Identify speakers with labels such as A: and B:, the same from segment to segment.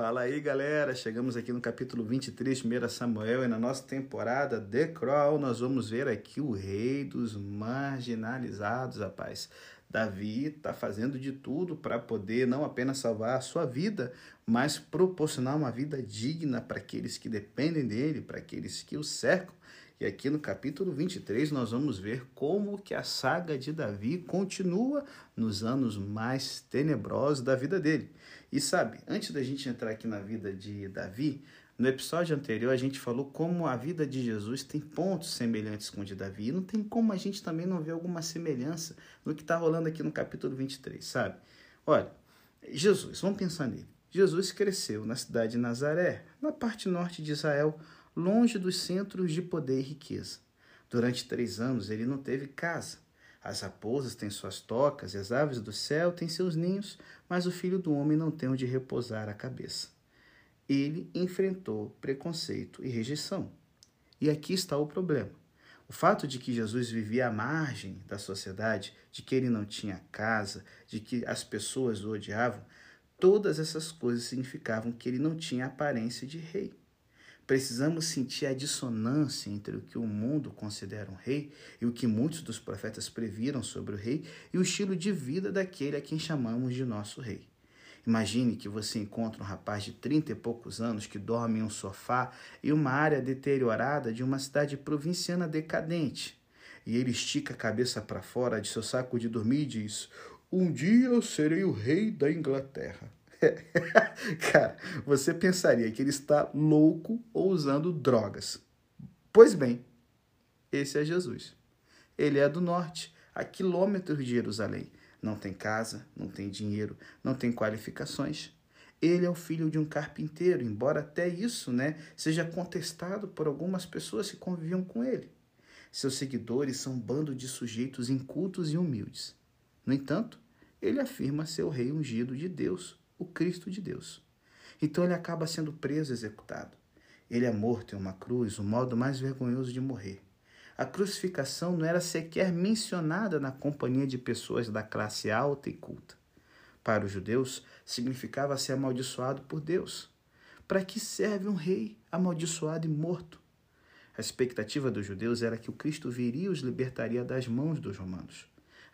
A: Fala aí, galera. Chegamos aqui no capítulo 23, 1 Samuel, e na nossa temporada The Crawl nós vamos ver aqui o rei dos marginalizados, rapaz. Davi está fazendo de tudo para poder não apenas salvar a sua vida, mas proporcionar uma vida digna para aqueles que dependem dele, para aqueles que o cercam. E aqui no capítulo 23 nós vamos ver como que a saga de Davi continua nos anos mais tenebrosos da vida dele. E sabe, antes da gente entrar aqui na vida de Davi, no episódio anterior a gente falou como a vida de Jesus tem pontos semelhantes com o de Davi. E não tem como a gente também não ver alguma semelhança no que está rolando aqui no capítulo 23, sabe? Olha, Jesus, vamos pensar nele. Jesus cresceu na cidade de Nazaré, na parte norte de Israel, longe dos centros de poder e riqueza. Durante três anos ele não teve casa. As raposas têm suas tocas e as aves do céu têm seus ninhos, mas o filho do homem não tem onde repousar a cabeça. Ele enfrentou preconceito e rejeição. E aqui está o problema. O fato de que Jesus vivia à margem da sociedade, de que ele não tinha casa, de que as pessoas o odiavam, todas essas coisas significavam que ele não tinha aparência de rei. Precisamos sentir a dissonância entre o que o mundo considera um rei e o que muitos dos profetas previram sobre o rei e o estilo de vida daquele a quem chamamos de nosso rei. Imagine que você encontra um rapaz de trinta e poucos anos que dorme em um sofá em uma área deteriorada de uma cidade provinciana decadente. E ele estica a cabeça para fora de seu saco de dormir e diz: Um dia eu serei o rei da Inglaterra. Cara, você pensaria que ele está louco ou usando drogas. Pois bem, esse é Jesus. Ele é do norte, a quilômetros de Jerusalém. Não tem casa, não tem dinheiro, não tem qualificações. Ele é o filho de um carpinteiro, embora até isso né, seja contestado por algumas pessoas que conviviam com ele. Seus seguidores são um bando de sujeitos incultos e humildes. No entanto, ele afirma ser o rei ungido de Deus, o Cristo de Deus. Então ele acaba sendo preso e executado. Ele é morto em uma cruz, o modo mais vergonhoso de morrer. A crucificação não era sequer mencionada na companhia de pessoas da classe alta e culta. Para os judeus, significava ser amaldiçoado por Deus. Para que serve um rei amaldiçoado e morto? A expectativa dos judeus era que o Cristo viria e os libertaria das mãos dos romanos.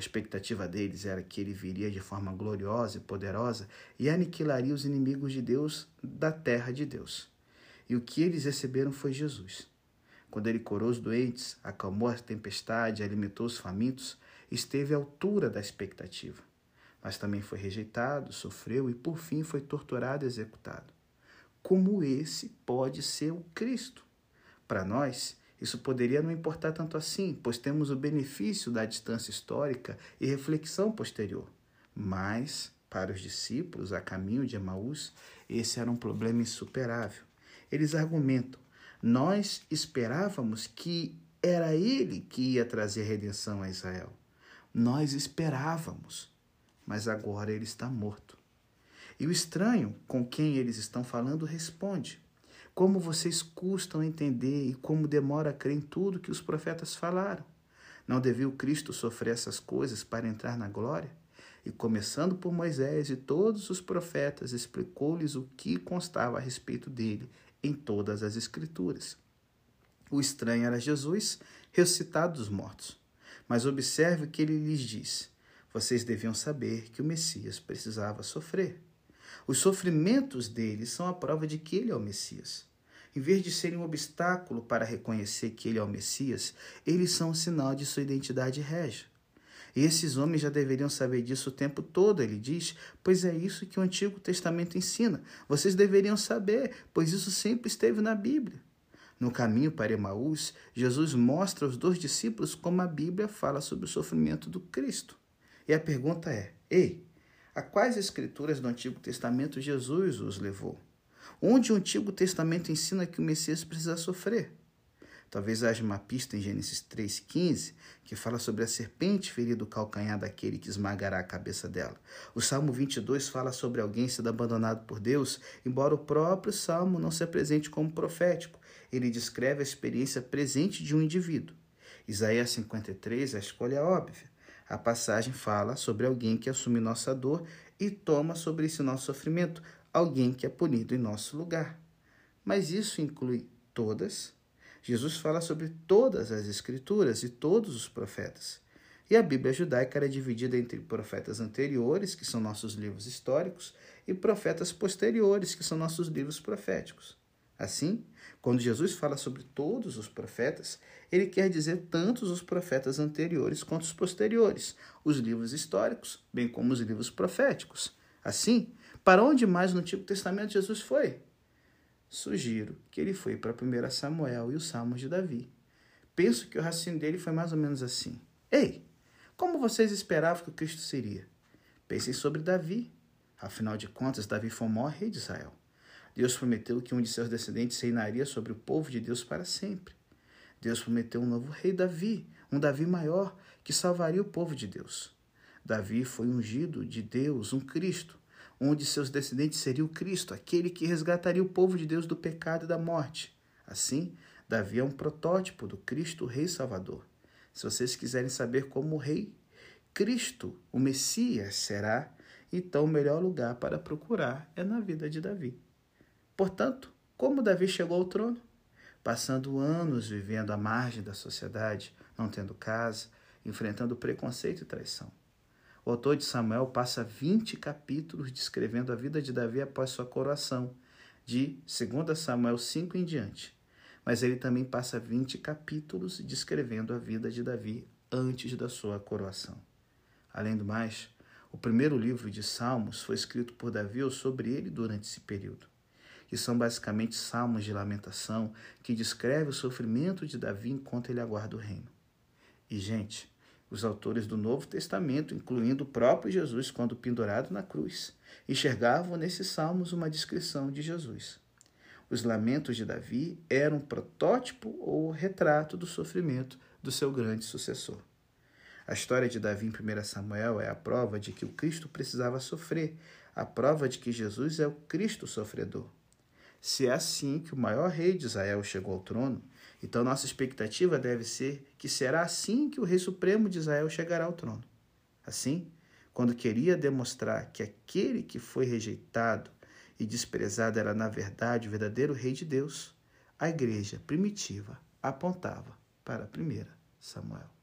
A: A expectativa deles era que ele viria de forma gloriosa e poderosa e aniquilaria os inimigos de Deus da terra de Deus. E o que eles receberam foi Jesus. Quando ele curou os doentes, acalmou a tempestade, alimentou os famintos, esteve à altura da expectativa. Mas também foi rejeitado, sofreu e por fim foi torturado e executado. Como esse pode ser o Cristo? Para nós, isso poderia não importar tanto assim, pois temos o benefício da distância histórica e reflexão posterior. Mas, para os discípulos a caminho de Emaús, esse era um problema insuperável. Eles argumentam: nós esperávamos que era ele que ia trazer redenção a Israel. Nós esperávamos, mas agora ele está morto. E o estranho com quem eles estão falando responde: como vocês custam entender e como demora a crer em tudo que os profetas falaram. Não devia o Cristo sofrer essas coisas para entrar na glória? E começando por Moisés e todos os profetas, explicou-lhes o que constava a respeito dele em todas as Escrituras. O estranho era Jesus, ressuscitado dos mortos. Mas observe o que ele lhes disse. Vocês deviam saber que o Messias precisava sofrer. Os sofrimentos dele são a prova de que ele é o Messias. Em vez de serem um obstáculo para reconhecer que ele é o Messias, eles são um sinal de sua identidade régia. E esses homens já deveriam saber disso o tempo todo, ele diz, pois é isso que o Antigo Testamento ensina. Vocês deveriam saber, pois isso sempre esteve na Bíblia. No caminho para Emaús, Jesus mostra aos dois discípulos como a Bíblia fala sobre o sofrimento do Cristo. E a pergunta é: ei, a quais escrituras do Antigo Testamento Jesus os levou? Onde o Antigo Testamento ensina que o Messias precisa sofrer. Talvez haja uma pista em Gênesis 3,15 que fala sobre a serpente ferida o calcanhar daquele que esmagará a cabeça dela. O Salmo 22 fala sobre alguém sendo abandonado por Deus, embora o próprio Salmo não se apresente como profético. Ele descreve a experiência presente de um indivíduo. Isaías 53, a escolha é óbvia. A passagem fala sobre alguém que assume nossa dor e toma sobre esse nosso sofrimento, alguém que é punido em nosso lugar. Mas isso inclui todas. Jesus fala sobre todas as Escrituras e todos os profetas. E a Bíblia judaica era dividida entre profetas anteriores, que são nossos livros históricos, e profetas posteriores, que são nossos livros proféticos. Assim, quando Jesus fala sobre todos os profetas, ele quer dizer tanto os profetas anteriores quanto os posteriores, os livros históricos, bem como os livros proféticos. Assim, para onde mais no Antigo Testamento Jesus foi? Sugiro que ele foi para 1 Samuel e os Salmos de Davi. Penso que o raciocínio dele foi mais ou menos assim: Ei, como vocês esperavam que o Cristo seria? Pensem sobre Davi. Afinal de contas, Davi foi o maior rei de Israel. Deus prometeu que um de seus descendentes reinaria sobre o povo de Deus para sempre. Deus prometeu um novo rei Davi, um Davi maior, que salvaria o povo de Deus. Davi foi ungido de Deus, um Cristo. Um de seus descendentes seria o Cristo, aquele que resgataria o povo de Deus do pecado e da morte. Assim, Davi é um protótipo do Cristo Rei Salvador. Se vocês quiserem saber como o rei Cristo, o Messias, será, então o melhor lugar para procurar é na vida de Davi. Portanto, como Davi chegou ao trono? Passando anos vivendo à margem da sociedade, não tendo casa, enfrentando preconceito e traição. O autor de Samuel passa 20 capítulos descrevendo a vida de Davi após sua coroação, de 2 Samuel 5 em diante mas ele também passa 20 capítulos descrevendo a vida de Davi antes da sua coroação. Além do mais, o primeiro livro de Salmos foi escrito por Davi ou sobre ele durante esse período, que são basicamente salmos de lamentação que descreve o sofrimento de Davi enquanto ele aguarda o reino. E, gente, os autores do Novo Testamento, incluindo o próprio Jesus quando pendurado na cruz, enxergavam nesses salmos uma descrição de Jesus. Os lamentos de Davi eram um protótipo ou retrato do sofrimento do seu grande sucessor. A história de Davi em 1 Samuel é a prova de que o Cristo precisava sofrer, a prova de que Jesus é o Cristo sofredor. Se é assim que o maior rei de Israel chegou ao trono, então nossa expectativa deve ser que será assim que o rei supremo de Israel chegará ao trono. Assim, quando queria demonstrar que aquele que foi rejeitado e desprezado era, na verdade, o verdadeiro Rei de Deus, a igreja primitiva apontava para a primeira Samuel.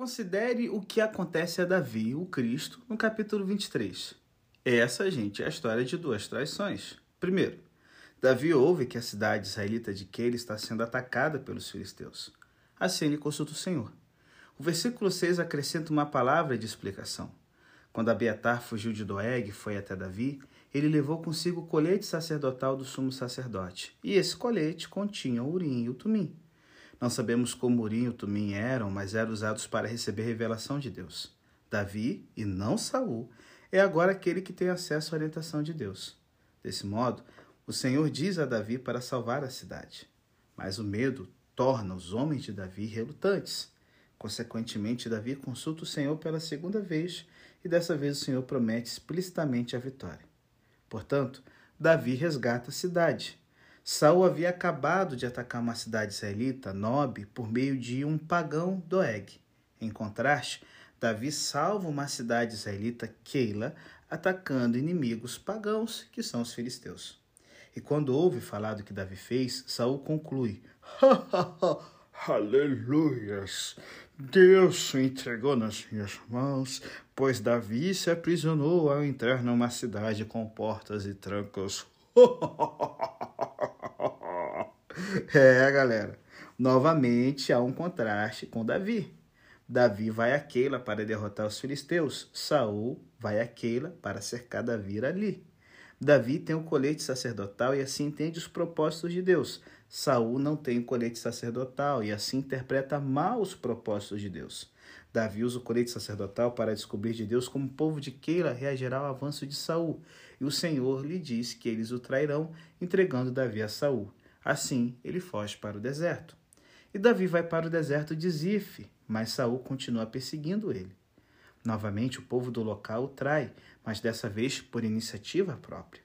A: Considere o que acontece a Davi, o Cristo, no capítulo 23. Essa, gente, é a história de duas traições. Primeiro, Davi ouve que a cidade israelita de Keila está sendo atacada pelos filisteus. Assim ele consulta o Senhor. O versículo 6 acrescenta uma palavra de explicação. Quando Abiatar fugiu de Doeg e foi até Davi, ele levou consigo o colete sacerdotal do sumo sacerdote. E esse colete continha o urim e o tumim. Não sabemos como urim e o tumim eram, mas eram usados para receber revelação de Deus. Davi, e não Saul, é agora aquele que tem acesso à orientação de Deus. Desse modo, o Senhor diz a Davi para salvar a cidade. Mas o medo torna os homens de Davi relutantes. Consequentemente, Davi consulta o Senhor pela segunda vez e dessa vez o Senhor promete explicitamente a vitória. Portanto, Davi resgata a cidade. Saul havia acabado de atacar uma cidade israelita, Nob, por meio de um pagão Doeg. Em contraste, Davi salva uma cidade israelita, Keila, atacando inimigos pagãos, que são os filisteus. E quando ouve falar do que Davi fez, Saul conclui: Aleluias! Deus o entregou nas minhas mãos, pois Davi se aprisionou ao entrar numa cidade com portas e trancos. é, galera. Novamente há um contraste com Davi. Davi vai a Keila para derrotar os filisteus. Saul vai a Keila para cercar Davi ali. Davi tem o colete sacerdotal e assim entende os propósitos de Deus. Saul não tem o colete sacerdotal e assim interpreta mal os propósitos de Deus. Davi usa o colete sacerdotal para descobrir de Deus como o povo de Keila reagirá ao avanço de Saul, e o Senhor lhe diz que eles o trairão, entregando Davi a Saul. Assim, ele foge para o deserto. E Davi vai para o deserto de Zif, mas Saul continua perseguindo ele. Novamente, o povo do local o trai, mas dessa vez por iniciativa própria.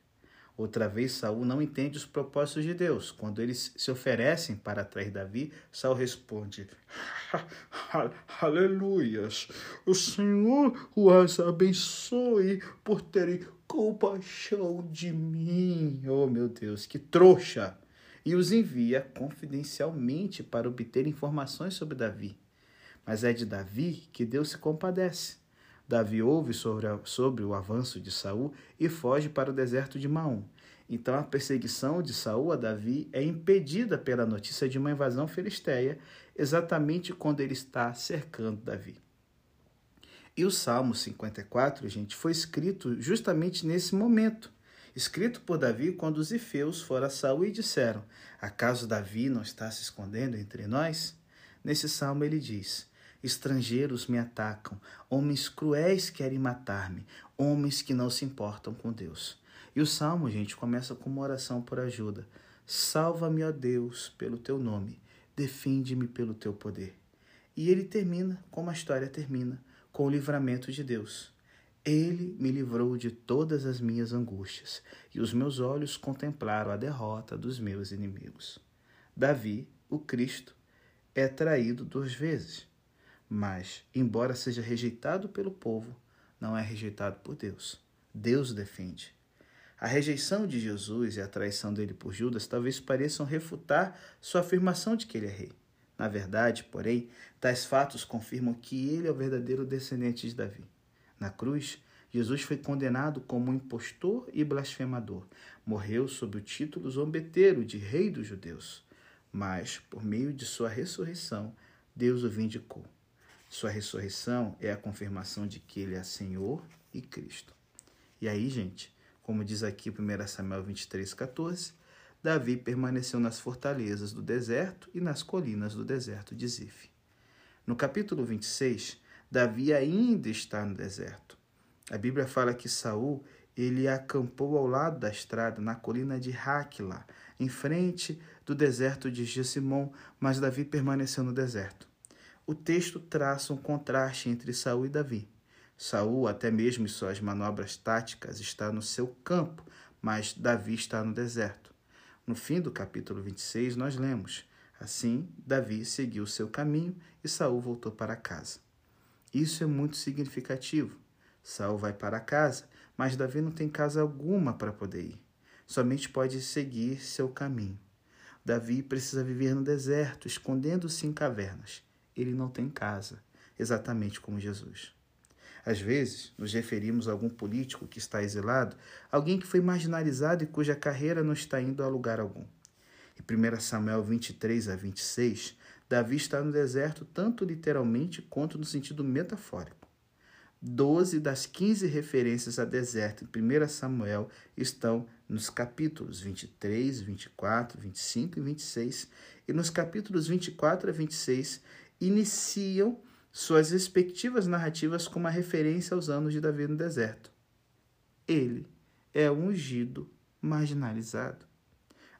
A: Outra vez, Saul não entende os propósitos de Deus. Quando eles se oferecem para atrair Davi, Saul responde: Aleluias! O Senhor os abençoe por terem compaixão de mim. Oh, meu Deus, que trouxa! E os envia confidencialmente para obter informações sobre Davi. Mas é de Davi que Deus se compadece. Davi ouve sobre, a, sobre o avanço de Saul e foge para o deserto de Maom. Então a perseguição de Saul a Davi é impedida pela notícia de uma invasão filisteia, exatamente quando ele está cercando Davi. E o Salmo 54, gente, foi escrito justamente nesse momento. Escrito por Davi quando os ifeus foram a Saul e disseram: Acaso Davi não está se escondendo entre nós? Nesse salmo ele diz: Estrangeiros me atacam, homens cruéis querem matar-me, homens que não se importam com Deus. E o salmo, gente, começa com uma oração por ajuda. Salva-me, ó Deus, pelo teu nome, defende-me pelo teu poder. E ele termina como a história termina, com o livramento de Deus. Ele me livrou de todas as minhas angústias, e os meus olhos contemplaram a derrota dos meus inimigos. Davi, o Cristo, é traído duas vezes. Mas, embora seja rejeitado pelo povo, não é rejeitado por Deus. Deus defende. A rejeição de Jesus e a traição dele por Judas talvez pareçam refutar sua afirmação de que ele é rei. Na verdade, porém, tais fatos confirmam que ele é o verdadeiro descendente de Davi. Na cruz, Jesus foi condenado como impostor e blasfemador. Morreu sob o título zombeteiro de Rei dos Judeus. Mas, por meio de sua ressurreição, Deus o vindicou. Sua ressurreição é a confirmação de que ele é Senhor e Cristo. E aí, gente, como diz aqui 1 Samuel 23, 14, Davi permaneceu nas fortalezas do deserto e nas colinas do deserto de Zif. No capítulo 26, Davi ainda está no deserto. A Bíblia fala que Saul ele acampou ao lado da estrada na colina de Haquila, em frente do deserto de Gessimon, mas Davi permaneceu no deserto o texto traça um contraste entre Saul e Davi. Saul, até mesmo em suas manobras táticas, está no seu campo, mas Davi está no deserto. No fim do capítulo 26, nós lemos: Assim, Davi seguiu seu caminho e Saul voltou para casa. Isso é muito significativo. Saul vai para casa, mas Davi não tem casa alguma para poder ir. Somente pode seguir seu caminho. Davi precisa viver no deserto, escondendo-se em cavernas ele não tem casa, exatamente como Jesus. Às vezes, nos referimos a algum político que está exilado, alguém que foi marginalizado e cuja carreira não está indo a lugar algum. Em 1 Samuel 23 a 26, Davi está no deserto tanto literalmente quanto no sentido metafórico. Doze das 15 referências a deserto em 1 Samuel estão nos capítulos 23, 24, 25 e 26, e nos capítulos 24 a 26 iniciam suas respectivas narrativas com uma referência aos anos de Davi no deserto. Ele é ungido marginalizado.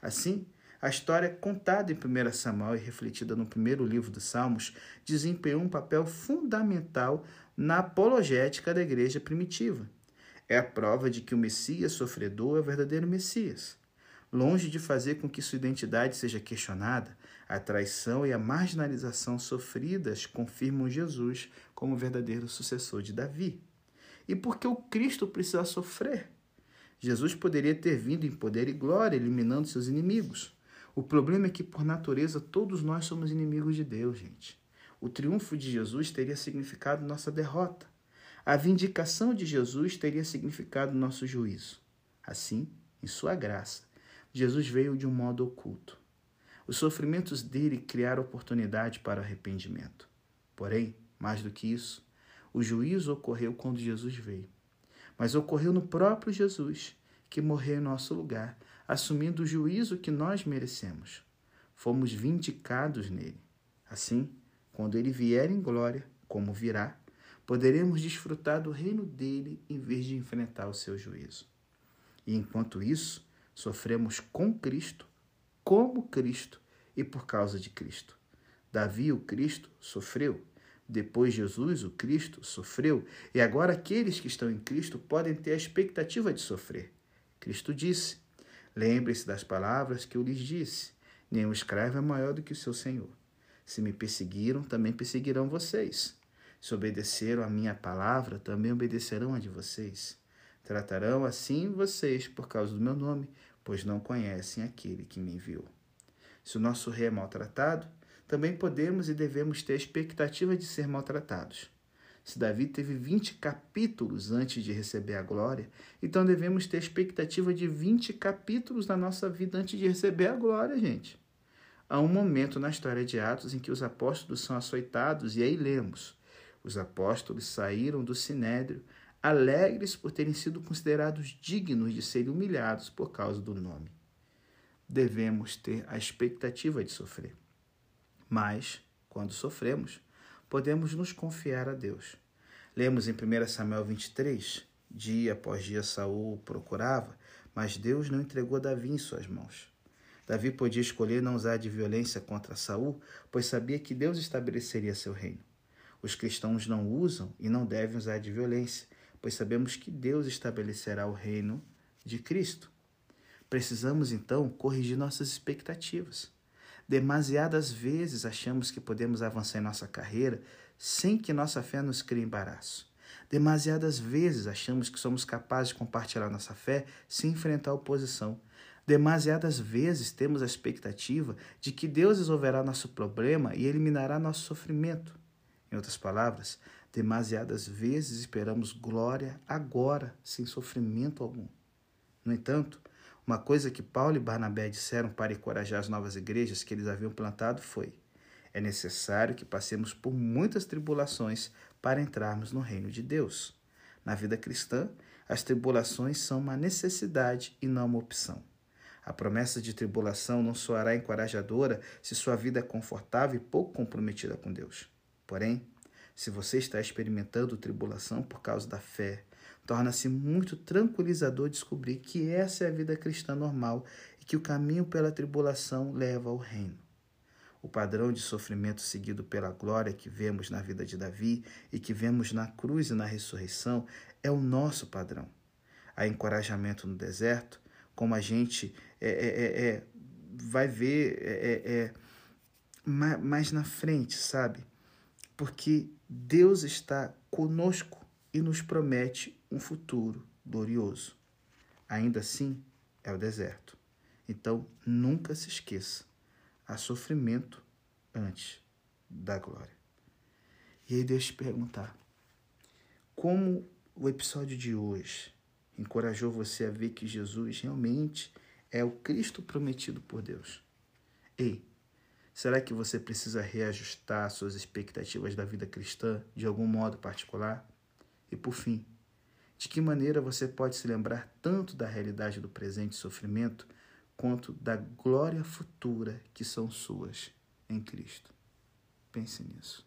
A: Assim, a história contada em 1 Samuel e refletida no primeiro livro dos Salmos desempenhou um papel fundamental na apologética da igreja primitiva. É a prova de que o Messias sofredor é o verdadeiro Messias. Longe de fazer com que sua identidade seja questionada, a traição e a marginalização sofridas confirmam Jesus como verdadeiro sucessor de Davi. E por que o Cristo precisa sofrer? Jesus poderia ter vindo em poder e glória, eliminando seus inimigos. O problema é que, por natureza, todos nós somos inimigos de Deus, gente. O triunfo de Jesus teria significado nossa derrota. A vindicação de Jesus teria significado nosso juízo. Assim, em sua graça, Jesus veio de um modo oculto. Os sofrimentos dele criaram oportunidade para arrependimento. Porém, mais do que isso, o juízo ocorreu quando Jesus veio. Mas ocorreu no próprio Jesus, que morreu em nosso lugar, assumindo o juízo que nós merecemos. Fomos vindicados nele. Assim, quando ele vier em glória, como virá, poderemos desfrutar do reino dele em vez de enfrentar o seu juízo. E enquanto isso, sofremos com Cristo como Cristo e por causa de Cristo. Davi, o Cristo, sofreu. Depois, Jesus, o Cristo, sofreu. E agora, aqueles que estão em Cristo podem ter a expectativa de sofrer. Cristo disse: Lembre-se das palavras que eu lhes disse: nenhum escravo é maior do que o seu senhor. Se me perseguiram, também perseguirão vocês. Se obedeceram a minha palavra, também obedecerão a de vocês. Tratarão assim vocês por causa do meu nome, pois não conhecem aquele que me enviou. Se o nosso rei é maltratado, também podemos e devemos ter expectativa de ser maltratados. Se Davi teve 20 capítulos antes de receber a glória, então devemos ter expectativa de 20 capítulos na nossa vida antes de receber a glória, gente. Há um momento na história de Atos em que os apóstolos são açoitados, e aí lemos: os apóstolos saíram do sinédrio alegres por terem sido considerados dignos de serem humilhados por causa do nome. Devemos ter a expectativa de sofrer. Mas, quando sofremos, podemos nos confiar a Deus. Lemos em 1 Samuel 23, dia após dia Saul procurava, mas Deus não entregou Davi em suas mãos. Davi podia escolher não usar de violência contra Saul, pois sabia que Deus estabeleceria seu reino. Os cristãos não usam e não devem usar de violência, pois sabemos que Deus estabelecerá o reino de Cristo. Precisamos então corrigir nossas expectativas. Demasiadas vezes achamos que podemos avançar em nossa carreira sem que nossa fé nos crie embaraço. Demasiadas vezes achamos que somos capazes de compartilhar nossa fé sem enfrentar oposição. Demasiadas vezes temos a expectativa de que Deus resolverá nosso problema e eliminará nosso sofrimento. Em outras palavras, demasiadas vezes esperamos glória agora, sem sofrimento algum. No entanto, uma coisa que Paulo e Barnabé disseram para encorajar as novas igrejas que eles haviam plantado foi: é necessário que passemos por muitas tribulações para entrarmos no reino de Deus. Na vida cristã, as tribulações são uma necessidade e não uma opção. A promessa de tribulação não soará encorajadora se sua vida é confortável e pouco comprometida com Deus. Porém, se você está experimentando tribulação por causa da fé, Torna-se muito tranquilizador descobrir que essa é a vida cristã normal e que o caminho pela tribulação leva ao reino. O padrão de sofrimento seguido pela glória que vemos na vida de Davi e que vemos na cruz e na ressurreição é o nosso padrão. Há encorajamento no deserto, como a gente é, é, é, é vai ver é, é, mais na frente, sabe? Porque Deus está conosco e nos promete um futuro glorioso. Ainda assim, é o deserto. Então, nunca se esqueça: há sofrimento antes da glória. E aí, deixa eu te perguntar: como o episódio de hoje encorajou você a ver que Jesus realmente é o Cristo prometido por Deus? Ei, será que você precisa reajustar suas expectativas da vida cristã de algum modo particular? E por fim, de que maneira você pode se lembrar tanto da realidade do presente sofrimento quanto da glória futura que são suas em Cristo? Pense nisso.